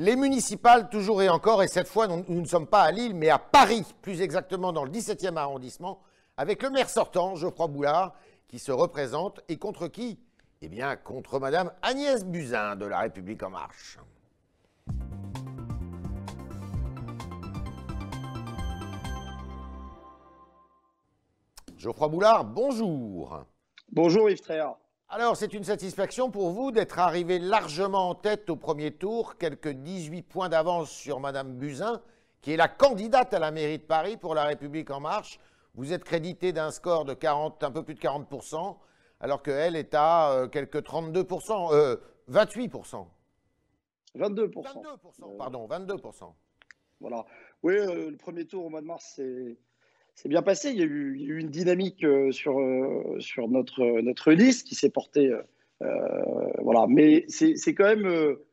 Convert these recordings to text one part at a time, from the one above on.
Les municipales, toujours et encore, et cette fois, nous, ne sommes pas à Lille, mais à Paris, plus exactement dans le 17e arrondissement, avec le maire sortant, Geoffroy Boulard, qui se représente, et contre qui Eh bien, contre Madame Agnès Buzyn de La République En Marche. Geoffroy Boulard, bonjour. Bonjour Yves Tréhard. Alors, c'est une satisfaction pour vous d'être arrivé largement en tête au premier tour, quelques 18 points d'avance sur Madame Buzyn, qui est la candidate à la mairie de Paris pour La République En Marche. Vous êtes crédité d'un score de 40, un peu plus de 40%, alors qu'elle est à euh, quelques 32%, euh, 28%. 22%. 22%, pardon, 22%. Voilà. Oui, euh, le premier tour au mois de mars, c'est c'est bien passé. Il y a eu, une dynamique euh, sur, euh, sur notre, notre liste qui s'est portée. euh, voilà. Mais c'est quand même euh,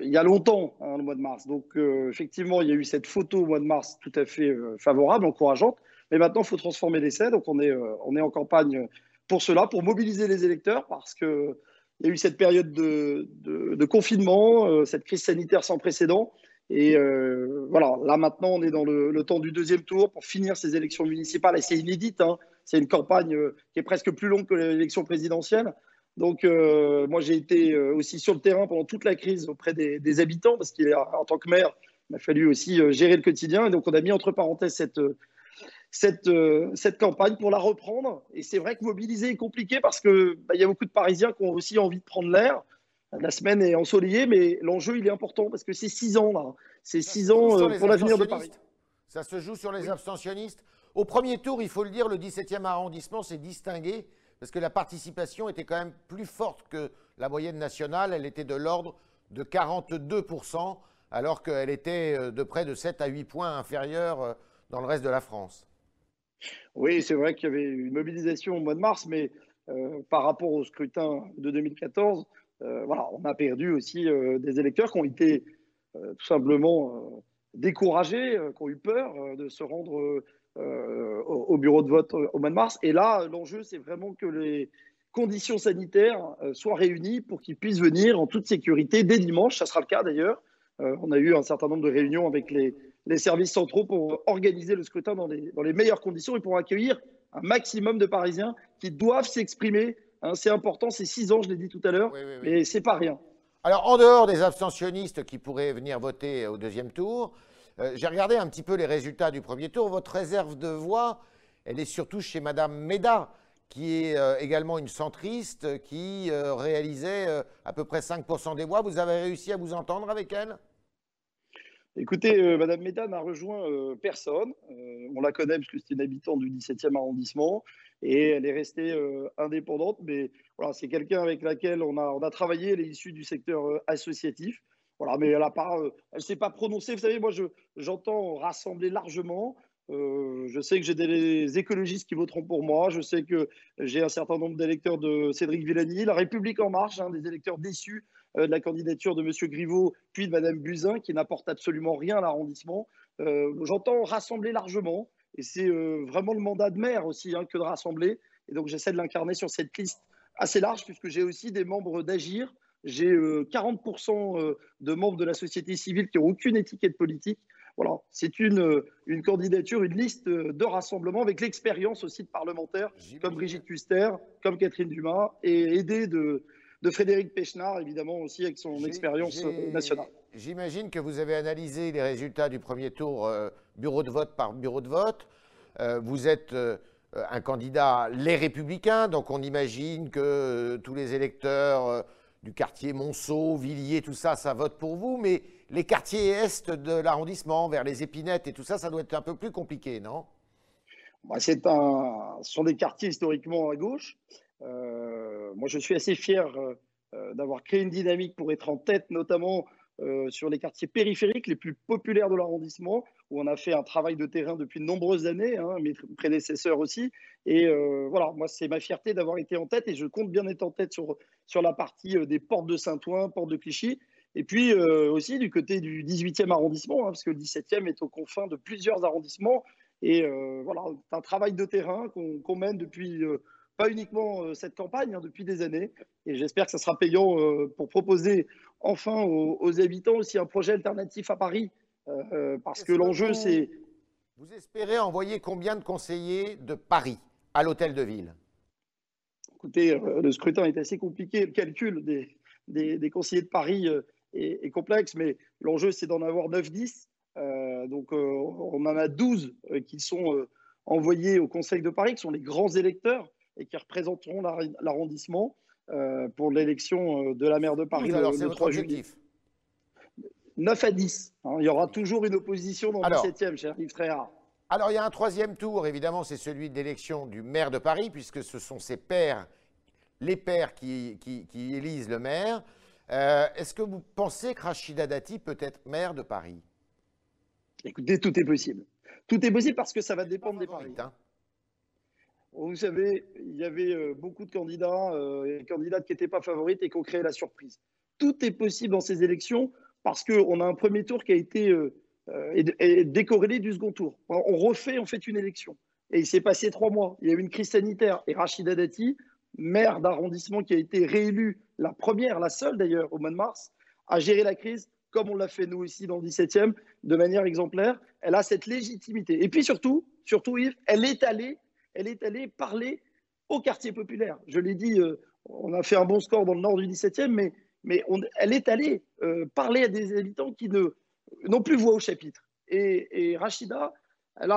il y a longtemps, hein, le mois de mars. Donc, euh, effectivement, il y a eu cette photo au mois de mars tout à fait euh, favorable, encourageante. Mais maintenant, il faut transformer l'essai. Donc, on est, euh, on est en campagne pour cela, pour mobiliser les électeurs, parce que il y a eu cette période de, de, confinement, euh, cette crise sanitaire sans précédent. Et euh, voilà, là maintenant, on est dans le, temps du deuxième tour pour finir ces élections municipales. Et c'est inédite, hein. c'est une campagne euh, qui est presque plus longue que l'élection présidentielle. Donc, euh, moi, j'ai été aussi sur le terrain pendant toute la crise auprès des, habitants, parce qu'en tant que maire, il m'a fallu aussi gérer le quotidien. Et donc, on a mis entre parenthèses cette, cette, cette campagne pour la reprendre. Et c'est vrai que mobiliser est compliqué parce qu'il bah, y a beaucoup de Parisiens qui ont aussi envie de prendre l'air. La semaine est ensoleillée, mais l'enjeu, il est important parce que c'est six ans, là. C'est six ans euh, pour l'avenir de Paris. Ça se joue sur les oui. abstentionnistes. Au premier tour, il faut le dire, le 17e arrondissement s'est distingué parce que la participation était quand même plus forte que la moyenne nationale. Elle était de l'ordre de 42%, alors qu'elle était euh, de près de 7 à 8 points inférieure euh, dans le reste de la France. Oui, c'est vrai qu'il y avait une mobilisation au mois de mars, mais euh, par rapport au scrutin de 2014, euh, voilà, on a perdu aussi euh, des électeurs qui ont été euh, tout simplement découragés, qui ont eu peur de se rendre au bureau de vote au mois de mars. Et là, l'enjeu, c'est vraiment que les conditions sanitaires soient réunies pour qu'ils puissent venir en toute sécurité dès dimanche. Ça sera le cas d'ailleurs. on a eu un certain nombre de réunions avec les, services centraux pour organiser le scrutin dans les meilleures conditions et pour accueillir un maximum de Parisiens qui doivent s'exprimer Hein, c'est important, c'est six ans, je l'ai dit tout à l'heure, oui, oui, oui. mais c'est pas rien. Alors, en dehors des abstentionnistes qui pourraient venir voter au deuxième tour, euh, j'ai regardé un petit peu les résultats du premier tour. Votre réserve de voix, elle est surtout chez Madame Méda, qui est euh, également une centriste, qui euh, réalisait euh, à peu près 5% des voix. Vous avez réussi à vous entendre avec elle? Écoutez, euh, Madame Méda n'a rejoint euh, personne. Euh, on la connaît parce que c'est une habitante du 17e arrondissement et elle est restée euh, indépendante. Mais voilà, c'est quelqu'un avec laquelle on a, travaillé. Elle est issue du secteur associatif. Voilà, mais elle a pas, elle s'est pas prononcée. Vous savez, moi, je, j'entends rassembler largement. Je sais que j'ai des écologistes qui voteront pour moi. Je sais que j'ai un certain nombre d'électeurs de Cédric Villani, La République en marche, hein, des électeurs déçus de la candidature de M. Griveaux, puis de Mme Buzyn, qui n'apporte absolument rien à l'arrondissement. Euh, J'entends rassembler largement, et c'est euh, vraiment le mandat de maire aussi hein, que de rassembler. Et donc j'essaie de l'incarner sur cette liste assez large, puisque j'ai aussi des membres d'Agir. J'ai 40% de membres de la société civile qui n'ont aucune étiquette politique. Voilà, c'est une, une candidature, une liste de rassemblement avec l'expérience aussi de parlementaires comme Brigitte Custer, comme Catherine Dumas, et aidée de, de Frédéric Pechnard, évidemment, aussi avec son expérience nationale. J'imagine que vous avez analysé les résultats du premier tour, euh, bureau de vote par bureau de vote. Euh, vous êtes euh, un candidat Les Républicains, donc on imagine que euh, tous les électeurs euh, du quartier Monceau, Villiers, tout ça, ça vote pour vous, mais les quartiers est de l'arrondissement, vers les épinettes et tout ça, ça doit être un peu plus compliqué, non? Bah, un, ce sont des quartiers historiquement à gauche. Euh, moi, je suis assez fier euh, d'avoir créé une dynamique pour être en tête, notamment euh, sur les quartiers périphériques les plus populaires de l'arrondissement, où on a fait un travail de terrain depuis de nombreuses années, hein, mes prédécesseurs aussi. Et euh, voilà, moi, c'est ma fierté d'avoir été en tête et je compte bien être en tête sur, sur la partie des portes de Saint-Ouen, portes de Clichy. Et puis euh, aussi du côté du 18e arrondissement, hein, parce que le 17e est aux confins de plusieurs arrondissements. Et euh, voilà, c'est un travail de terrain qu'on qu mène depuis pas uniquement cette campagne, hein, depuis des années. Et j'espère que ça sera payant pour proposer enfin aux, habitants aussi un projet alternatif à Paris. parce que l'enjeu, c'est... Vous espérez envoyer combien de conseillers de Paris à l'hôtel de ville? Écoutez, le scrutin est assez compliqué. Le calcul des, des, conseillers de Paris est, est complexe, mais l'enjeu, c'est d'en avoir 9-10. Euh, donc, euh, on en a 12 euh, qui sont envoyés au Conseil de Paris, qui sont les grands électeurs et qui représenteront l'arrondissement pour l'élection de la maire de Paris alors, le, 3 juillet. 9 à 10. Hein. il y aura toujours une opposition dans le 17e, cher Yves Tréhard. Alors, il y a un troisième tour, évidemment, c'est celui d'élection du maire de Paris, puisque ce sont ses pairs, les pairs qui, qui, élisent le maire. Est-ce que vous pensez que Rachida Dati peut être maire de Paris? Écoutez, tout est possible. Tout est possible parce que ça va dépendre des paris. Hein. Vous savez, il y avait euh, beaucoup de candidats euh, et candidates qui n'étaient pas favorites et qui ont créé la surprise. Tout est possible dans ces élections parce qu'on a un premier tour qui a été euh, décorrélé du second tour. On refait, on fait une élection. Et il s'est passé trois mois. Il y a eu une crise sanitaire. Et Rachida Dati, maire d'arrondissement qui a été réélue, la première, la seule d'ailleurs, au mois de mars, a géré la crise comme on l'a fait nous ici dans le 17e, de manière exemplaire. Elle a cette légitimité. Et puis surtout, surtout Yves, elle est allée, elle est allée parler au quartier populaire. Je l'ai dit, euh, on a fait un bon score dans le nord du 17e, mais, elle est allée euh, parler à des habitants qui n'ont plus voix au chapitre. Et Rachida, elle,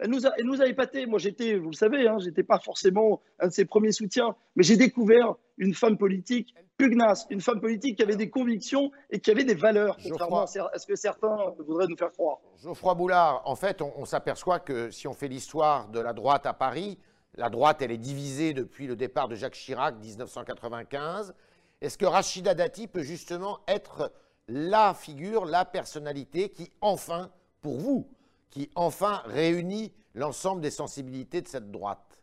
elle, nous a, elle nous a épaté. Moi, j'étais, vous le savez, hein, j'étais pas forcément un de ses premiers soutiens, mais j'ai découvert une femme politique pugnace, une femme politique qui avait des convictions et qui avait des valeurs, contrairement à ce que certains voudraient nous faire croire. Geoffroy Boulard, en fait, on, s'aperçoit que si on fait l'histoire de la droite à Paris, la droite, elle est divisée depuis le départ de Jacques Chirac, 1995. Est-ce que Rachida Dati peut justement être la figure, la personnalité qui, enfin, pour vous, qui enfin réunit l'ensemble des sensibilités de cette droite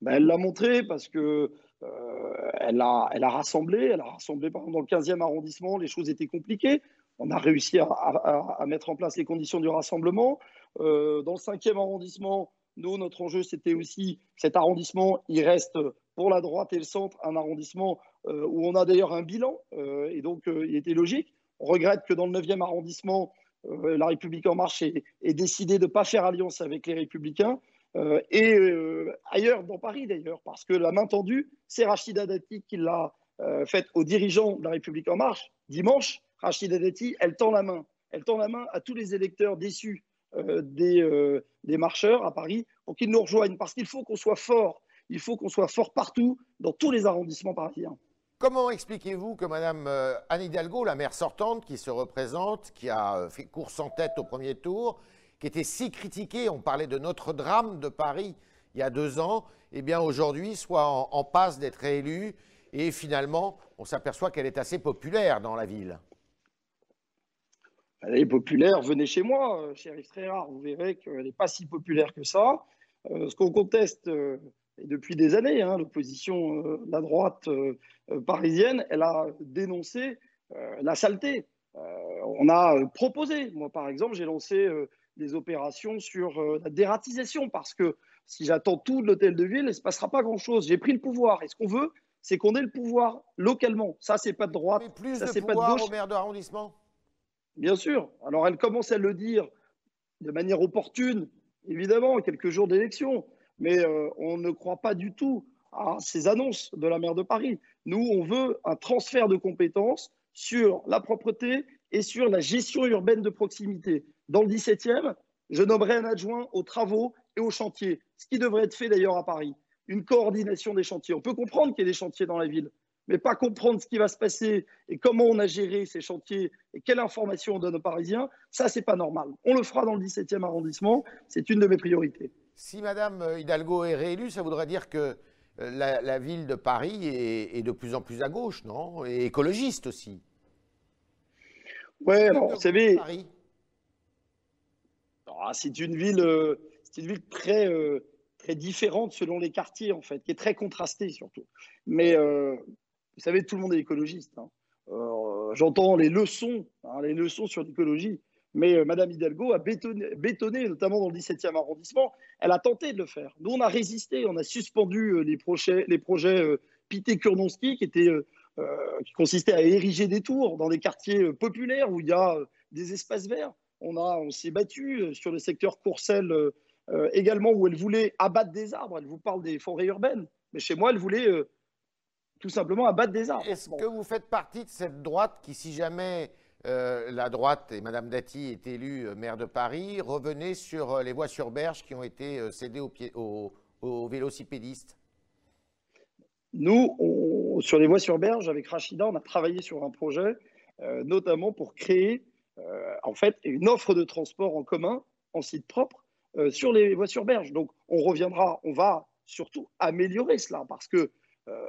ben, Elle l'a montré parce que euh, elle, a, elle a rassemblé, elle a rassemblé par exemple dans le 15e arrondissement, les choses étaient compliquées. On a réussi à, mettre en place les conditions du rassemblement. Euh, dans le 5e arrondissement, nous, notre enjeu, c'était aussi cet arrondissement, il reste pour la droite et le centre un arrondissement euh, où on a d'ailleurs un bilan, et donc il était logique. On regrette que dans le 9e arrondissement, euh, la République en marche est, décidé de ne pas faire alliance avec les Républicains. Euh, et euh, ailleurs, dans Paris d'ailleurs, parce que la main tendue, c'est Rachida Dati qui l'a faite aux dirigeants de la République en marche. Dimanche, Rachida Dati, elle tend la main. Elle tend la main à tous les électeurs déçus des, des marcheurs à Paris pour qu'ils nous rejoignent, parce qu'il faut qu'on soit fort. Il faut qu'on soit fort partout, dans tous les arrondissements parisiens. Comment expliquez-vous que Mme euh, Anne Hidalgo, la maire sortante qui se représente, qui a euh, fait course en tête au premier tour, qui était si critiquée, on parlait de notre drame de Paris il y a deux ans, eh bien aujourd'hui soit en, passe d'être réélue et finalement on s'aperçoit qu'elle est assez populaire dans la ville. Elle est populaire, venez chez moi, euh, Yves Tréhard, vous verrez qu'elle n'est pas si populaire que ça. ce qu'on conteste, depuis des années, hein, l'opposition de la droite euh, parisienne, elle a dénoncé euh, la saleté. Euh, on a proposé, moi par exemple, j'ai lancé des opérations sur la dératisation parce que si j'attends tout de l'hôtel de ville, il ne se passera pas grand-chose. J'ai pris le pouvoir. Et ce qu'on veut, c'est qu'on ait le pouvoir localement. Ça, c'est pas de droite. Mais plus ça, de pouvoir pas de gauche. au maire d'arrondissement Bien sûr. Alors, elle commence à le dire de manière opportune, évidemment, quelques jours d'élection. Mais on ne croit pas du tout à ces annonces de la maire de Paris. Nous, on veut un transfert de compétences sur la propreté et sur la gestion urbaine de proximité. Dans le 17e, je nommerai un adjoint aux travaux et aux chantiers, ce qui devrait être fait d'ailleurs à Paris. Une coordination des chantiers. On peut comprendre qu'il y ait des chantiers dans la ville, mais pas comprendre ce qui va se passer et comment on a géré ces chantiers et quelle information on donne aux Parisiens, ça, c'est pas normal. On le fera dans le 17e arrondissement, c'est une de mes priorités. Si Madame Hidalgo est réélue, ça voudrait dire que la, ville de Paris est, de plus en plus à gauche, non? Et écologiste aussi. Oui, alors, vous savez, ah, c'est une ville, euh, c'est une ville très, euh, très différente selon les quartiers, en fait, qui est très contrastée surtout. Mais euh, vous savez, tout le monde est écologiste. Hein. J'entends les leçons, hein, les leçons sur l'écologie. Mais Madame Hidalgo a bétonné, notamment dans le 17e arrondissement. Elle a tenté de le faire. Nous, on a résisté, on a suspendu les projets, les projets Pité-Kurnonski qui étaient qui consistaient à ériger des tours dans des quartiers populaires où il y a des espaces verts. On, on s'est battu sur le secteur Courcelles également où elle voulait abattre des arbres. Elle vous parle des forêts urbaines. Mais chez moi, elle voulait tout simplement abattre des arbres. Est-ce que vous faites partie de cette droite qui, si jamais euh, la droite et Mme Dati est élue euh, maire de Paris, revenait sur euh, les voies sur berge qui ont été cédées aux, vélocipédistes Nous, sur les voies sur berge, avec Rachida, on a travaillé sur un projet, notamment pour créer en fait une offre de transport en commun, en site propre, sur les voies sur berge. Donc, on reviendra, on va surtout améliorer cela, parce que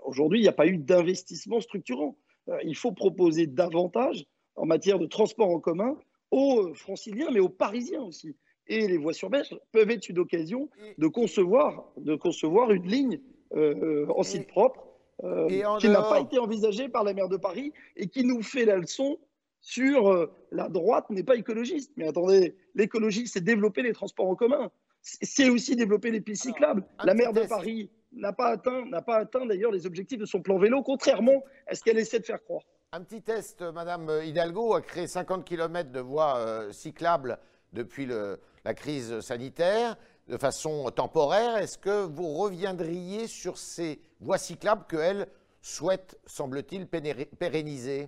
aujourd'hui, il n'y a pas eu d'investissement structurant. il faut proposer davantage en matière de transport en commun aux franciliens, mais aux parisiens aussi. Et les voies sur berge peuvent être une occasion de concevoir, de concevoir une ligne euh, en site propre euh, qui n'a pas été envisagée par la maire de Paris et qui nous fait la leçon sur euh, la droite n'est pas écologiste. Mais attendez, l'écologie, c'est développer les transports en commun. C'est aussi développer les pistes cyclables. La maire de Paris n'a pas atteint, n'a pas atteint d'ailleurs les objectifs de son plan vélo, contrairement à ce qu'elle essaie de faire croire. Un petit test, Madame Hidalgo a créé 50 km de voies euh, cyclables depuis la crise sanitaire de façon temporaire. Est-ce que vous reviendriez sur ces voies cyclables qu'elle souhaite, semble-t-il, pérenniser?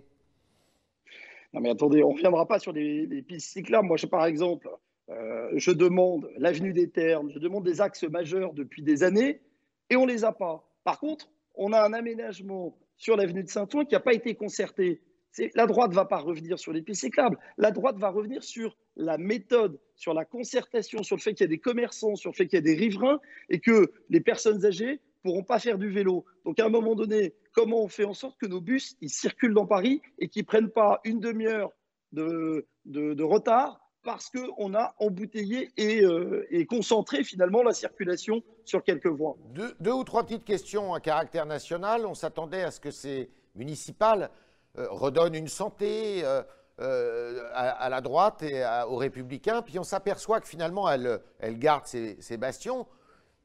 Non mais attendez, on ne reviendra pas sur les, pistes cyclables. Moi, par exemple, euh, je demande l'avenue des Ternes, je demande des axes majeurs depuis des années et on ne les a pas. Par contre, on a un aménagement sur l'avenue de Saint-Ouen qui n'a pas été concerté. La droite ne va pas revenir sur les pistes cyclables. La droite va revenir sur la méthode, sur la concertation, sur le fait qu'il y a des commerçants, sur le fait qu'il y a des riverains et que les personnes âgées ne pourront pas faire du vélo. Donc à un moment donné, comment on fait en sorte que nos bus circulent dans Paris et qu'ils ne prennent pas une demi-heure de, de, retard parce qu'on a embouteillé et, euh, et, concentré finalement la circulation sur quelques voies. Deux, ou trois petites questions à caractère national. On s'attendait à ce que ces municipales euh, redonnent une santé euh, à, la droite et aux républicains, puis on s'aperçoit que finalement elle, garde ses, bastions.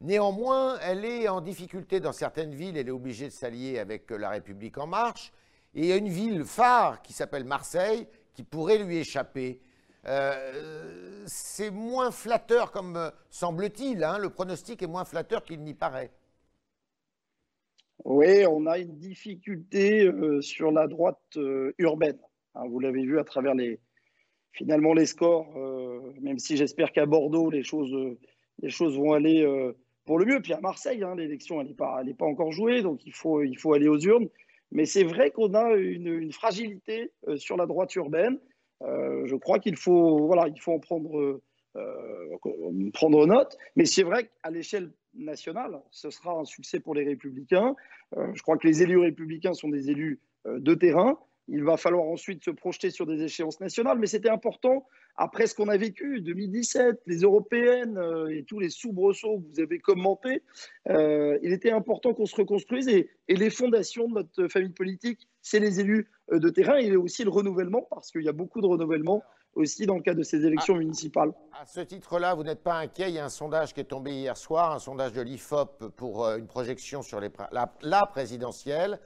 Néanmoins, elle est en difficulté dans certaines villes, elle est obligée de s'allier avec la République en marche. Et il y a une ville phare qui s'appelle Marseille qui pourrait lui échapper. Euh, c'est moins flatteur, comme euh, semble-t-il. Hein, le pronostic est moins flatteur qu'il n'y paraît. Oui, on a une difficulté euh, sur la droite urbaine. Hein, vous l'avez vu à travers les, finalement les scores, même si j'espère qu'à Bordeaux, les choses, les choses vont aller pour le mieux. Puis à Marseille, hein, l'élection, n'est pas, pas encore jouée, donc il faut, il faut aller aux urnes. Mais c'est vrai qu'on a une fragilité sur la droite urbaine. Euh, je crois qu'il faut, voilà, il faut en prendre, euh, prendre note. Mais c'est vrai qu'à l'échelle nationale, ce sera un succès pour les républicains. Euh, je crois que les élus républicains sont des élus de terrain. Il va falloir ensuite se projeter sur des échéances nationales, mais c'était important après ce qu'on a vécu, 2017, les européennes et tous les soubresauts que vous avez commentés. il était important qu'on se reconstruise et, et, les fondations de notre famille politique, c'est les élus euh, de terrain et aussi le renouvellement, parce qu'il y a beaucoup de renouvellement aussi dans le cadre de ces élections municipales. À ce titre-là, vous n'êtes pas inquiet Il y a un sondage qui est tombé hier soir, un sondage de l'IFOP pour euh, une projection sur les, la, présidentielle,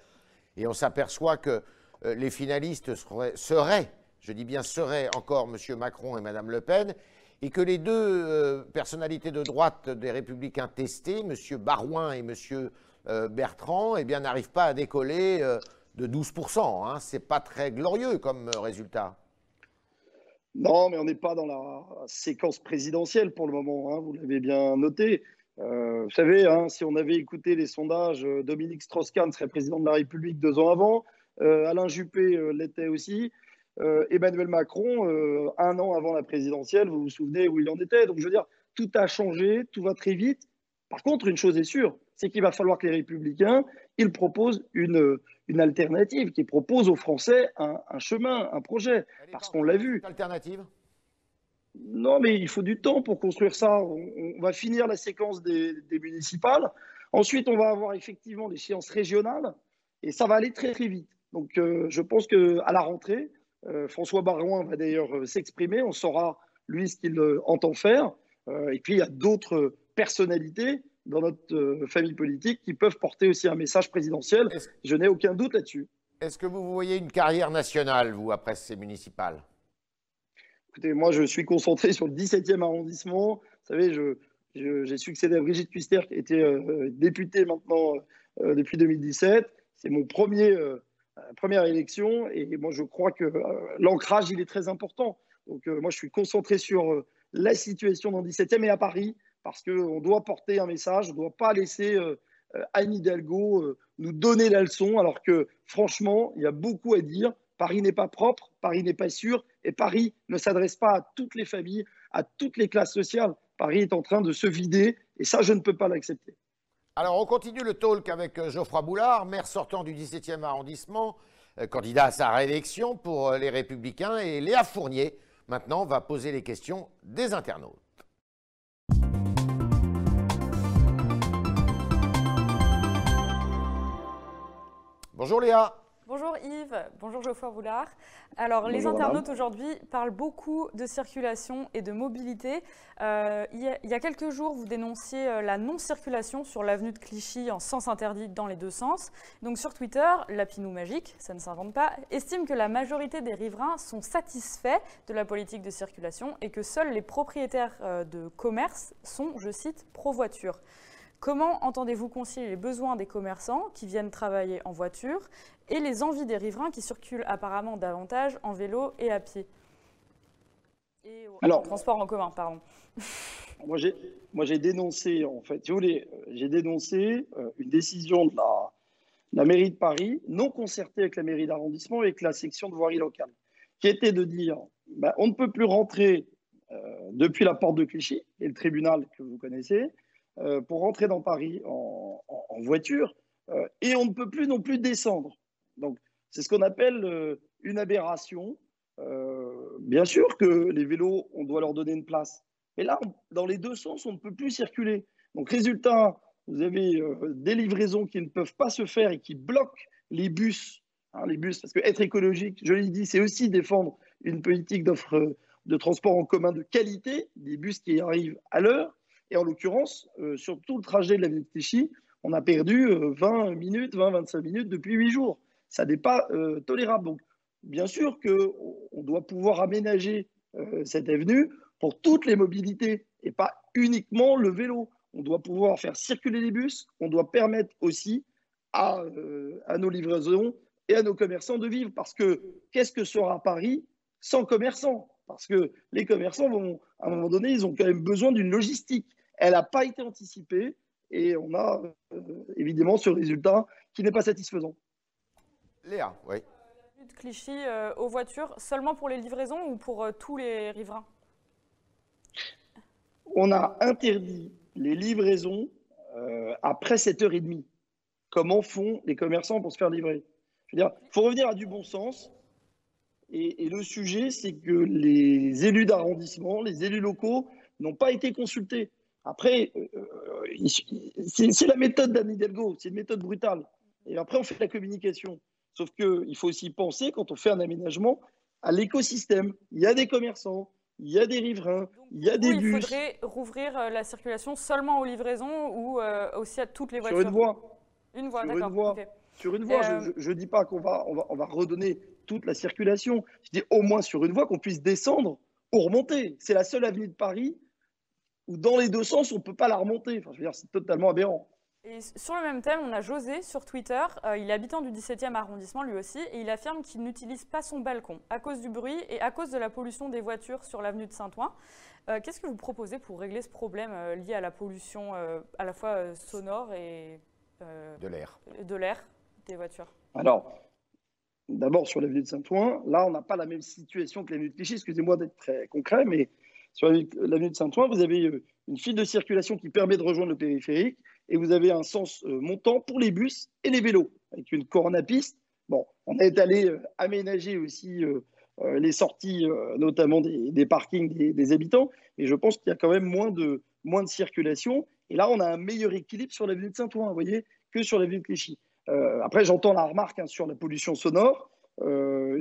et on s'aperçoit que euh, les finalistes seraient, je dis bien seraient encore M. Macron et Mme Le Pen, et que les deux personnalités de droite des Républicains testés, M. Barouin et M. Bertrand, eh bien n'arrivent pas à décoller de 12%. Hein. Ce n'est pas très glorieux comme euh, résultat. Non, mais on n'est pas dans la séquence présidentielle pour le moment, hein. vous l'avez bien noté. Euh, vous savez, hein, si on avait écouté les sondages, euh, Dominique Strauss-Kahn serait président de la République deux ans avant, Alain Juppé l'était aussi, Emmanuel Macron, un an avant la présidentielle, vous vous souvenez où il en était. Donc je veux dire, tout a changé, tout va très vite. Par contre, une chose est sûre, c'est qu'il va falloir que les républicains, ils proposent une, une alternative, qui propose aux Français un, chemin, un projet. Parce qu'on l'a vu. Alternative? Non, mais il faut du temps pour construire ça. On, va finir la séquence des, municipales. Ensuite, on va avoir effectivement des séances régionales. Et ça va aller très, très vite. Donc, euh, je pense qu'à la rentrée, François Barouin va d'ailleurs s'exprimer. On saura, lui, ce qu'il entend faire. et puis, il y a d'autres personnalités dans notre famille politique qui peuvent porter aussi un message présidentiel. Je n'ai aucun doute là-dessus. Est-ce que vous voyez une carrière nationale, vous, après ces municipales? Écoutez, moi, je suis concentré sur le 17e arrondissement. Vous savez, j'ai succédé à Brigitte Custer, qui était euh, députée maintenant euh, depuis 2017. C'est mon premier, euh, première élection et moi, je crois que l'ancrage, il est très important. Donc, moi, je suis concentré sur la situation dans le 17e et à Paris parce qu'on doit porter un message, on ne doit pas laisser Anne Hidalgo nous donner la leçon alors que, franchement, il y a beaucoup à dire. Paris n'est pas propre, Paris n'est pas sûr, et Paris ne s'adresse pas à toutes les familles, à toutes les classes sociales. Paris est en train de se vider, et ça, je ne peux pas l'accepter. Alors, on continue le talk avec euh, Geoffroy Boulard, maire sortant du 17e arrondissement, euh, candidat à sa réélection pour euh, les Républicains, et Léa Fournier, maintenant, va poser les questions des internautes. Bonjour Léa. Bonjour Yves, bonjour Geoffroy Boulard. Alors les internautes aujourd'hui parlent beaucoup de circulation et de mobilité. Euh, il, y a, quelques jours, vous dénonciez euh, la non-circulation sur l'avenue de Clichy en sens interdit dans les deux sens. Donc sur Twitter, Lapinou Magique, ça ne s'invente pas, estime que la majorité des riverains sont satisfaits de la politique de circulation et que seuls les propriétaires euh, de commerce sont, je cite, pro-voiture. Comment entendez-vous concilier les besoins des commerçants qui viennent travailler en voiture et les envies des riverains qui circulent apparemment davantage en vélo et à pied Et en transport en commun, pardon. moi, j'ai dénoncé, en fait, si vous voulez, j'ai dénoncé euh, une décision de la, mairie de Paris, non concertée avec la mairie d'arrondissement, avec la section de voirie locale, qui était de dire ben, on ne peut plus rentrer euh, depuis la porte de Clichy, et le tribunal que vous connaissez, euh, pour rentrer dans Paris en, voiture euh, et on ne peut plus non plus descendre. Donc, c'est ce qu'on appelle euh, une aberration. bien sûr que les vélos, on doit leur donner une place. Mais là, dans les deux sens, on ne peut plus circuler. Donc, résultat, vous avez des livraisons qui ne peuvent pas se faire et qui bloquent les bus. Hein, les bus, parce que être écologique, je l'ai dit, c'est aussi défendre une politique d'offre de transport en commun de qualité, des bus qui arrivent à l'heure. Et en l'occurrence, euh, sur tout le trajet de la ville de Clichy, on a perdu 20 euh, minutes, 20-25 minutes depuis 8 jours. Ça n'est pas euh, tolérable. Donc, bien sûr qu'on doit pouvoir aménager cette avenue pour toutes les mobilités et pas uniquement le vélo. On doit pouvoir faire circuler les bus, on doit permettre aussi à, à nos livraisons et à nos commerçants de vivre. Parce que qu'est-ce que sera Paris sans commerçants? Parce que les commerçants vont, à un moment donné, ils ont quand même besoin d'une logistique. Elle n'a pas été anticipée et on a euh, évidemment ce résultat qui n'est pas satisfaisant. Léa, oui. de Clichy euh, aux voitures, seulement pour les livraisons ou pour euh, tous les riverains? On a interdit les livraisons après 7h30. Comment font les commerçants pour se faire livrer? Je veux dire, il faut revenir à du bon sens. Et, et le sujet, c'est que les élus d'arrondissement, les élus locaux n'ont pas été consultés. Après, euh, euh, c'est la méthode d'Anne Hidalgo, c'est une méthode brutale. Et après, on fait la communication. Sauf qu'il faut aussi penser, quand on fait un aménagement, à l'écosystème. Il y a des commerçants, il y a des riverains, il y a des bus. Il faudrait rouvrir euh, la circulation seulement aux livraisons ou aussi à toutes les voitures? Sur une voie. Une voie, d'accord. Sur une voie, je ne dis pas qu'on va, on va, on va redonner toute la circulation. Je dis au moins sur une voie qu'on puisse descendre ou remonter. C'est la seule avenue de Paris ou dans les deux sens, on ne peut pas la remonter. Enfin, je veux dire, c'est totalement aberrant. Et sur le même thème, on a José sur Twitter. Euh, il est habitant du 17e arrondissement lui aussi, et il affirme qu'il n'utilise pas son balcon à cause du bruit et à cause de la pollution des voitures sur l'avenue de Saint-Ouen. Euh, qu'est-ce que vous proposez pour régler ce problème euh, lié à la pollution à la fois sonore et de l'air de l'air des voitures? Alors, d'abord sur l'avenue de Saint-Ouen, là, on n'a pas la même situation que l'avenue de Clichy. Excusez-moi d'être très concret, mais sur l'avenue de Saint-Ouen, vous avez euh, une file de circulation qui permet de rejoindre le périphérique et vous avez un sens euh, montant pour les bus et les vélos avec une corona piste. Bon, on est allé euh, aménager aussi les sorties, notamment des, parkings des, habitants, et je pense qu'il y a quand même moins de, moins de circulation. Et là, on a un meilleur équilibre sur l'avenue de Saint-Ouen, voyez, que sur l'avenue de Clichy. après, j'entends la remarque hein, sur la pollution sonore.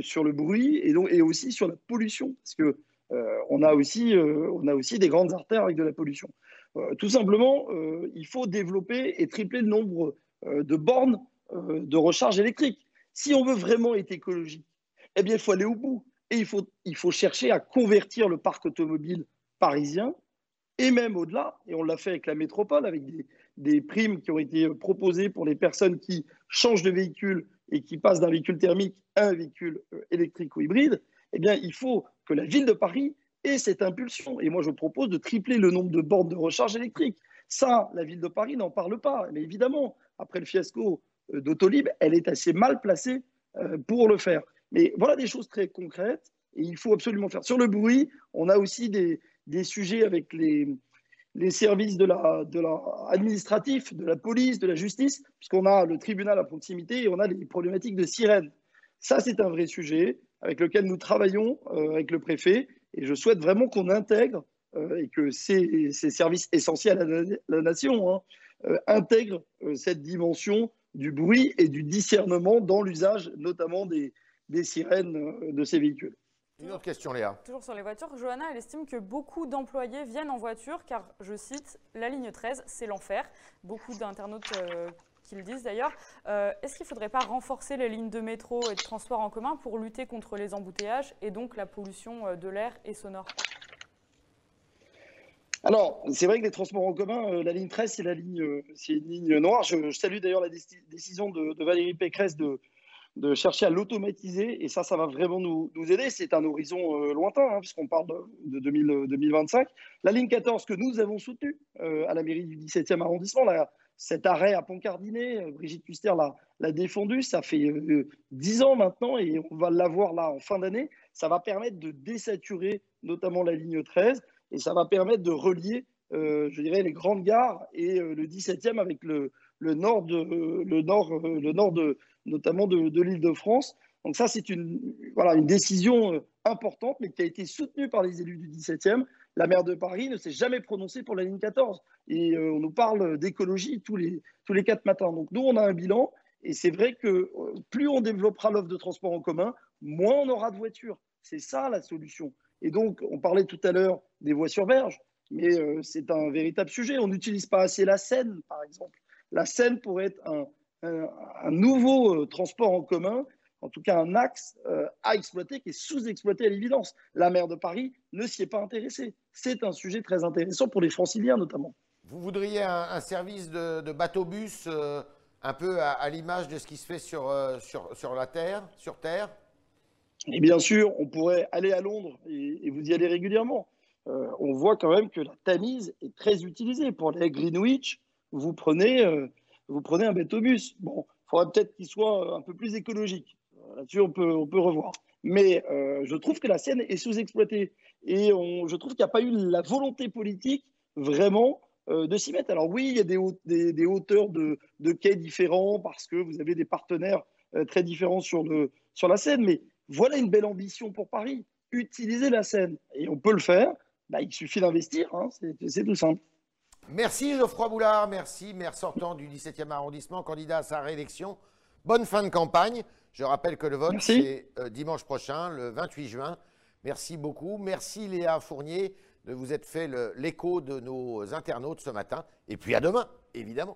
sur le bruit et, donc, et aussi sur la pollution, parce que on, a aussi, on a aussi des grandes artères avec de la pollution. tout simplement, il faut développer et tripler le nombre de bornes de recharge électrique. Si on veut vraiment être écologique, eh bien, il faut aller au bout. Et il faut, il faut chercher à convertir le parc automobile parisien et même au-delà. Et on l'a fait avec la métropole, avec des, des, primes qui ont été proposées pour les personnes qui changent de véhicule et qui passent d'un véhicule thermique à un véhicule euh, électrique ou hybride. Eh bien, il faut que la ville de Paris ait cette impulsion. Et moi, je propose de tripler le nombre de bornes de recharge électrique. Ça, la ville de Paris n'en parle pas. Mais évidemment, après le fiasco euh, d'Autolib, elle est assez mal placée euh, pour le faire. Mais voilà des choses très concrètes et il faut absolument faire. Sur le bruit, on a aussi des, des sujets avec les, services de la, de la administratifs, de la police, de la justice, puisqu'on a le tribunal à proximité et on a les problématiques de sirène. Ça, c'est un vrai sujet avec lequel nous travaillons euh, avec le préfet et je souhaite vraiment qu'on intègre euh, et que ces, ces, services essentiels à la, nation hein, euh, intègrent cette dimension du bruit et du discernement dans l'usage notamment des, des sirènes de ces véhicules. Une autre question, Léa. Toujours sur les voitures, Johanna, elle estime que beaucoup d'employés viennent en voiture car, je cite, la ligne 13, c'est l'enfer. Beaucoup d'internautes euh, qui le disent d'ailleurs. Euh, est-ce qu'il ne faudrait pas renforcer les lignes de métro et de transport en commun pour lutter contre les embouteillages et donc la pollution euh, de l'air et sonore? Alors, c'est vrai que les transports en commun, la ligne 13, c'est la ligne, une ligne noire. Je, salue d'ailleurs la décision de, Valérie Pécresse de, chercher à l'automatiser. Et ça, ça va vraiment nous, aider. C'est un horizon euh, lointain, hein, puisqu'on parle de, 2025. La ligne 14 que nous avons soutenue euh, à la mairie du 17e arrondissement, là, cet arrêt à Pont-Cardinet, euh, Brigitte Custer l'a défendu. Ça fait 10 ans maintenant et on va l'avoir là en fin d'année. Ça va permettre de désaturer notamment la ligne 13 et ça va permettre de relier, je dirais, les grandes gares et le 17e avec le, nord de, le nord, le nord de, notamment de, l'île de France. Donc ça, c'est une, voilà, une décision euh, importante, mais qui a été soutenue par les élus du 17e. La maire de Paris ne s'est jamais prononcée pour la ligne 14. Et euh, on nous parle d'écologie tous les, tous les quatre matins. Donc nous, on a un bilan. Et c'est vrai que euh, plus on développera l'offre de transport en commun, moins on aura de voitures. C'est ça la solution. Et donc, on parlait tout à l'heure des voies sur berge, mais c'est un véritable sujet. On n'utilise pas assez la Seine, par exemple. La Seine pourrait être un, nouveau euh, transport en commun, en tout cas un axe euh, à exploiter qui est sous-exploité à l'évidence. La maire de Paris ne s'y est pas intéressée. C'est un sujet très intéressant pour les franciliens notamment. Vous voudriez un, service de, bateau-bus euh, un peu à, l'image de ce qui se fait sur, sur, sur, la Terre, sur Terre? Et bien sûr, on pourrait aller à Londres et, vous y allez régulièrement. on voit quand même que la Tamise est très utilisée. Pour les Greenwich, vous prenez vous prenez un bateau-bus. Bon, il faudrait peut-être qu'il soit un peu plus écologique. Là-dessus, on peut, on peut revoir. Mais euh, je trouve que la Seine est sous-exploitée. Et je trouve qu'il n'y a pas eu la volonté politique vraiment euh, de s'y mettre. Alors oui, il y a des, hauteurs de, quais différents parce que vous avez des partenaires euh, très différents sur, la Seine. Mais voilà une belle ambition pour Paris. Utiliser la Seine. Et on peut le faire. Bah, il suffit d'investir. Hein. C'est tout simple. Merci Geoffroy Boulard, merci maire sortant du 17e arrondissement, candidat à sa réélection. Bonne fin de campagne. Je rappelle que le vote, c'est euh, dimanche prochain, le 28 juin. Merci beaucoup. Merci Léa Fournier de vous être fait l'écho de nos internautes ce matin. Et puis à demain, évidemment.